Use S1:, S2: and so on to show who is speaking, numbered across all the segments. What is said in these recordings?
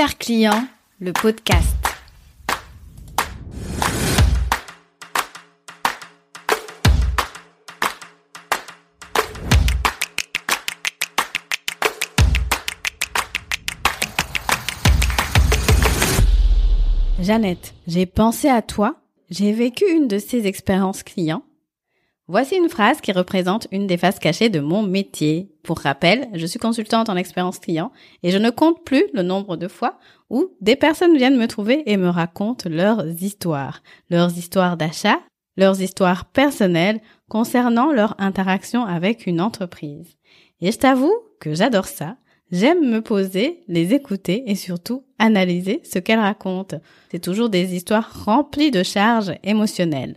S1: Regard client, le podcast. Jeannette, j'ai pensé à toi. J'ai vécu une de ces expériences clients Voici une phrase qui représente une des faces cachées de mon métier. Pour rappel, je suis consultante en expérience client et je ne compte plus le nombre de fois où des personnes viennent me trouver et me racontent leurs histoires, leurs histoires d'achat, leurs histoires personnelles concernant leur interaction avec une entreprise. Et je t'avoue que j'adore ça. J'aime me poser, les écouter et surtout analyser ce qu'elles racontent. C'est toujours des histoires remplies de charges émotionnelles.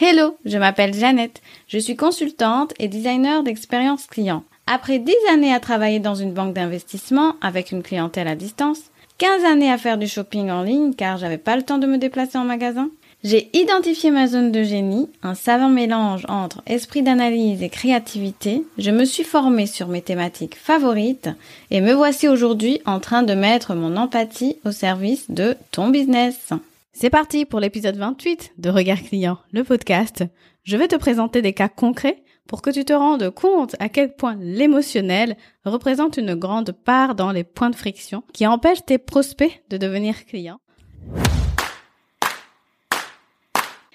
S1: Hello, je m'appelle Jeannette. Je suis consultante et designer d'expérience client. Après 10 années à travailler dans une banque d'investissement avec une clientèle à distance, 15 années à faire du shopping en ligne car j'avais pas le temps de me déplacer en magasin, j'ai identifié ma zone de génie, un savant mélange entre esprit d'analyse et créativité. Je me suis formée sur mes thématiques favorites et me voici aujourd'hui en train de mettre mon empathie au service de ton business. C'est parti pour l'épisode 28 de Regard Client, le podcast. Je vais te présenter des cas concrets pour que tu te rendes compte à quel point l'émotionnel représente une grande part dans les points de friction qui empêchent tes prospects de devenir clients.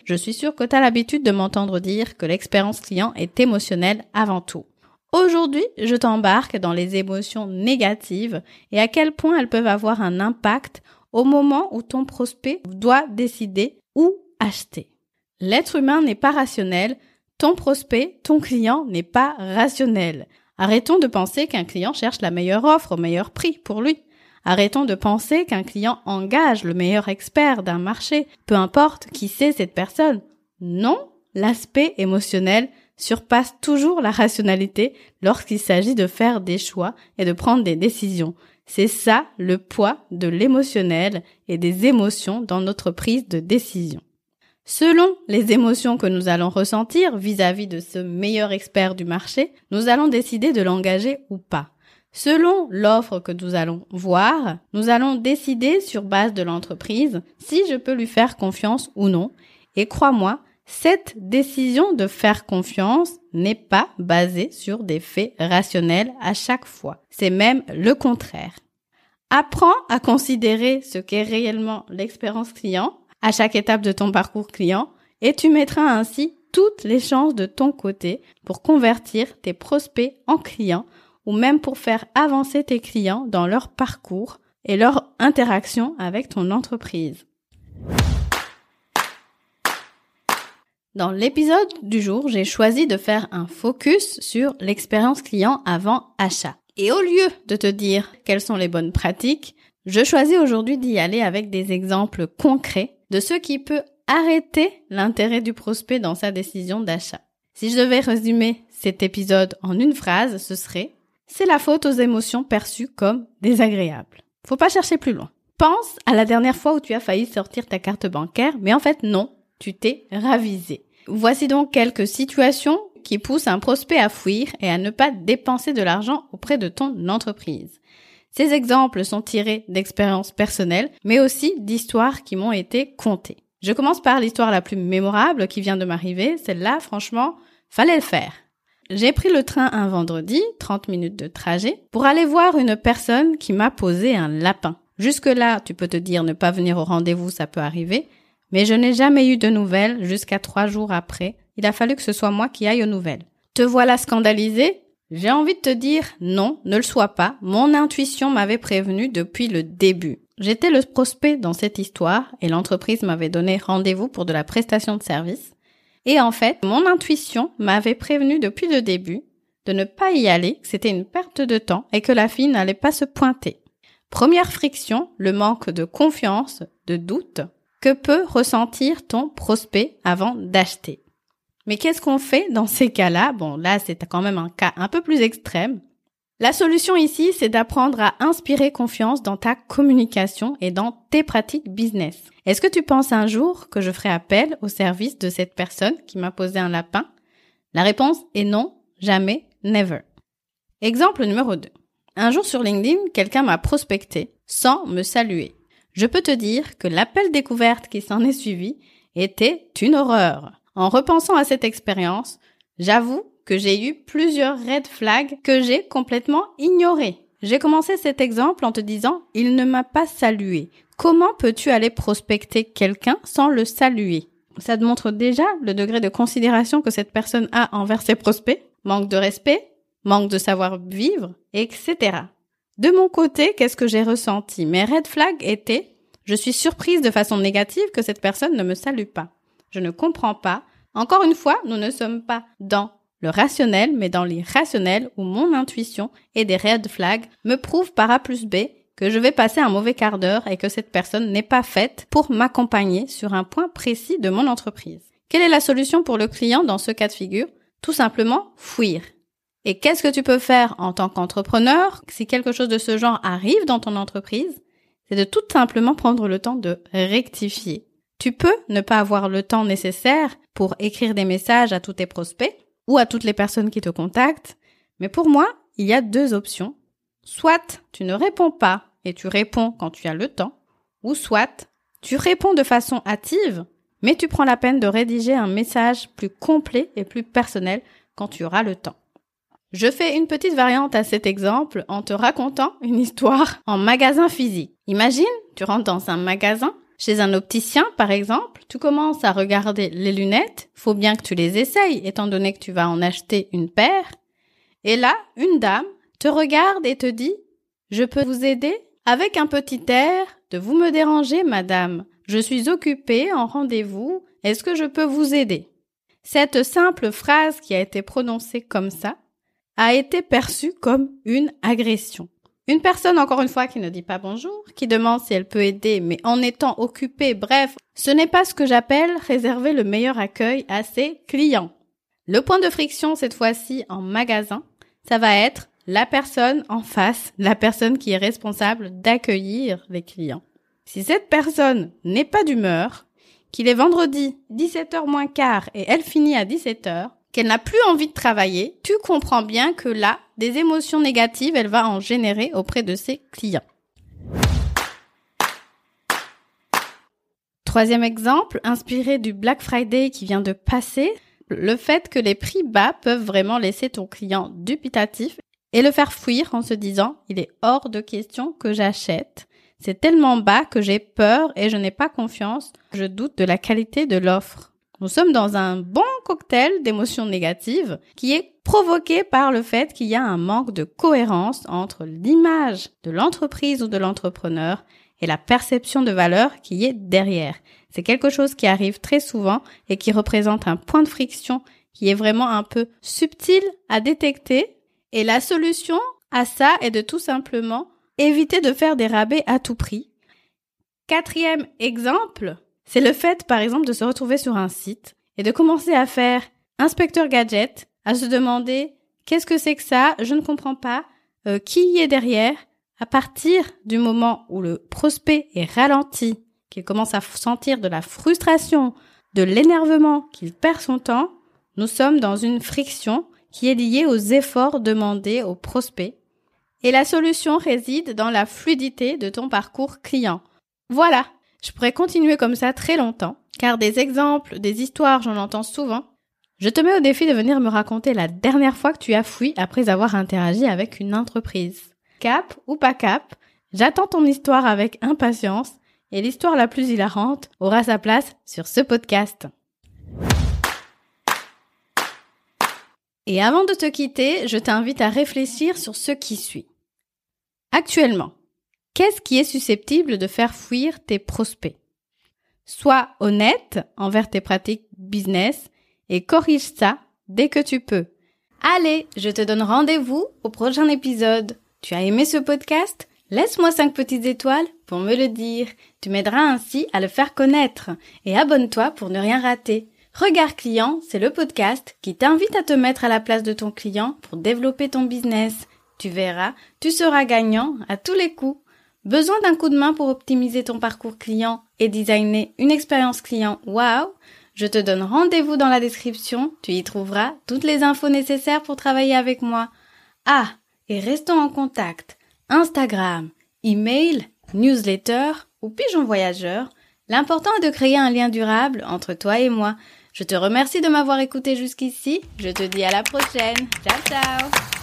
S1: Je suis sûre que tu as l'habitude de m'entendre dire que l'expérience client est émotionnelle avant tout. Aujourd'hui, je t'embarque dans les émotions négatives et à quel point elles peuvent avoir un impact au moment où ton prospect doit décider où acheter. L'être humain n'est pas rationnel, ton prospect, ton client n'est pas rationnel. Arrêtons de penser qu'un client cherche la meilleure offre au meilleur prix pour lui. Arrêtons de penser qu'un client engage le meilleur expert d'un marché, peu importe qui c'est cette personne. Non, l'aspect émotionnel surpasse toujours la rationalité lorsqu'il s'agit de faire des choix et de prendre des décisions. C'est ça le poids de l'émotionnel et des émotions dans notre prise de décision. Selon les émotions que nous allons ressentir vis-à-vis de ce meilleur expert du marché, nous allons décider de l'engager ou pas. Selon l'offre que nous allons voir, nous allons décider sur base de l'entreprise si je peux lui faire confiance ou non. Et crois-moi, cette décision de faire confiance n'est pas basée sur des faits rationnels à chaque fois. C'est même le contraire. Apprends à considérer ce qu'est réellement l'expérience client à chaque étape de ton parcours client et tu mettras ainsi toutes les chances de ton côté pour convertir tes prospects en clients ou même pour faire avancer tes clients dans leur parcours et leur interaction avec ton entreprise. Dans l'épisode du jour, j'ai choisi de faire un focus sur l'expérience client avant achat. Et au lieu de te dire quelles sont les bonnes pratiques, je choisis aujourd'hui d'y aller avec des exemples concrets de ce qui peut arrêter l'intérêt du prospect dans sa décision d'achat. Si je devais résumer cet épisode en une phrase, ce serait c'est la faute aux émotions perçues comme désagréables. Faut pas chercher plus loin. Pense à la dernière fois où tu as failli sortir ta carte bancaire, mais en fait non, tu t'es ravisé. Voici donc quelques situations qui poussent un prospect à fuir et à ne pas dépenser de l'argent auprès de ton entreprise. Ces exemples sont tirés d'expériences personnelles, mais aussi d'histoires qui m'ont été contées. Je commence par l'histoire la plus mémorable qui vient de m'arriver. Celle-là, franchement, fallait le faire. J'ai pris le train un vendredi, 30 minutes de trajet, pour aller voir une personne qui m'a posé un lapin. Jusque-là, tu peux te dire ne pas venir au rendez-vous, ça peut arriver, mais je n'ai jamais eu de nouvelles jusqu'à trois jours après. Il a fallu que ce soit moi qui aille aux nouvelles. Te voilà scandalisé? J'ai envie de te dire non, ne le sois pas. Mon intuition m'avait prévenu depuis le début. J'étais le prospect dans cette histoire et l'entreprise m'avait donné rendez-vous pour de la prestation de service. Et en fait, mon intuition m'avait prévenu depuis le début de ne pas y aller, que c'était une perte de temps et que la fille n'allait pas se pointer. Première friction, le manque de confiance, de doute, que peut ressentir ton prospect avant d'acheter? Mais qu'est-ce qu'on fait dans ces cas-là? Bon, là, c'est quand même un cas un peu plus extrême. La solution ici, c'est d'apprendre à inspirer confiance dans ta communication et dans tes pratiques business. Est-ce que tu penses un jour que je ferai appel au service de cette personne qui m'a posé un lapin? La réponse est non, jamais, never. Exemple numéro 2. Un jour sur LinkedIn, quelqu'un m'a prospecté sans me saluer. Je peux te dire que l'appel découverte qui s'en est suivi était une horreur. En repensant à cette expérience, j'avoue que j'ai eu plusieurs red flags que j'ai complètement ignorés. J'ai commencé cet exemple en te disant il ne m'a pas salué. Comment peux-tu aller prospecter quelqu'un sans le saluer? Ça te montre déjà le degré de considération que cette personne a envers ses prospects. Manque de respect, manque de savoir-vivre, etc. De mon côté, qu'est-ce que j'ai ressenti? Mes red flags étaient je suis surprise de façon négative que cette personne ne me salue pas. Je ne comprends pas. Encore une fois, nous ne sommes pas dans le rationnel, mais dans l'irrationnel où mon intuition et des red flags me prouvent par A plus B que je vais passer un mauvais quart d'heure et que cette personne n'est pas faite pour m'accompagner sur un point précis de mon entreprise. Quelle est la solution pour le client dans ce cas de figure? Tout simplement fuir. Et qu'est-ce que tu peux faire en tant qu'entrepreneur? Si quelque chose de ce genre arrive dans ton entreprise C'est de tout simplement prendre le temps de rectifier. Tu peux ne pas avoir le temps nécessaire pour écrire des messages à tous tes prospects, ou à toutes les personnes qui te contactent. Mais pour moi, il y a deux options. Soit tu ne réponds pas et tu réponds quand tu as le temps, ou soit tu réponds de façon hâtive, mais tu prends la peine de rédiger un message plus complet et plus personnel quand tu auras le temps. Je fais une petite variante à cet exemple en te racontant une histoire en magasin physique. Imagine, tu rentres dans un magasin chez un opticien, par exemple, tu commences à regarder les lunettes, faut bien que tu les essayes, étant donné que tu vas en acheter une paire. Et là, une dame te regarde et te dit, je peux vous aider? Avec un petit air de vous me déranger, madame. Je suis occupée en rendez-vous. Est-ce que je peux vous aider? Cette simple phrase qui a été prononcée comme ça a été perçue comme une agression. Une personne, encore une fois, qui ne dit pas bonjour, qui demande si elle peut aider, mais en étant occupée, bref, ce n'est pas ce que j'appelle réserver le meilleur accueil à ses clients. Le point de friction, cette fois-ci, en magasin, ça va être la personne en face, la personne qui est responsable d'accueillir les clients. Si cette personne n'est pas d'humeur, qu'il est vendredi 17h moins quart et elle finit à 17h, qu'elle n'a plus envie de travailler, tu comprends bien que là, des émotions négatives, elle va en générer auprès de ses clients. Troisième exemple, inspiré du Black Friday qui vient de passer, le fait que les prix bas peuvent vraiment laisser ton client dubitatif et le faire fuir en se disant il est hors de question que j'achète. C'est tellement bas que j'ai peur et je n'ai pas confiance, je doute de la qualité de l'offre. Nous sommes dans un bon cocktail d'émotions négatives qui est provoqué par le fait qu'il y a un manque de cohérence entre l'image de l'entreprise ou de l'entrepreneur et la perception de valeur qui est derrière. C'est quelque chose qui arrive très souvent et qui représente un point de friction qui est vraiment un peu subtil à détecter. Et la solution à ça est de tout simplement éviter de faire des rabais à tout prix. Quatrième exemple, c'est le fait, par exemple, de se retrouver sur un site et de commencer à faire inspecteur gadget, à se demander qu'est-ce que c'est que ça, je ne comprends pas, euh, qui y est derrière. À partir du moment où le prospect est ralenti, qu'il commence à sentir de la frustration, de l'énervement, qu'il perd son temps, nous sommes dans une friction qui est liée aux efforts demandés au prospect. Et la solution réside dans la fluidité de ton parcours client. Voilà, je pourrais continuer comme ça très longtemps, car des exemples, des histoires, j'en entends souvent. Je te mets au défi de venir me raconter la dernière fois que tu as fui après avoir interagi avec une entreprise. Cap ou pas cap, j'attends ton histoire avec impatience et l'histoire la plus hilarante aura sa place sur ce podcast. Et avant de te quitter, je t'invite à réfléchir sur ce qui suit. Actuellement, Qu'est-ce qui est susceptible de faire fuir tes prospects? Sois honnête envers tes pratiques business et corrige ça dès que tu peux. Allez, je te donne rendez-vous au prochain épisode. Tu as aimé ce podcast? Laisse-moi 5 petites étoiles pour me le dire. Tu m'aideras ainsi à le faire connaître. Et abonne-toi pour ne rien rater. Regard client, c'est le podcast qui t'invite à te mettre à la place de ton client pour développer ton business. Tu verras, tu seras gagnant à tous les coups. Besoin d'un coup de main pour optimiser ton parcours client et designer une expérience client? Wow Je te donne rendez-vous dans la description, tu y trouveras toutes les infos nécessaires pour travailler avec moi. Ah, et restons en contact. Instagram, email, newsletter ou pigeon voyageur. L'important est de créer un lien durable entre toi et moi. Je te remercie de m'avoir écouté jusqu'ici. Je te dis à la prochaine. Ciao ciao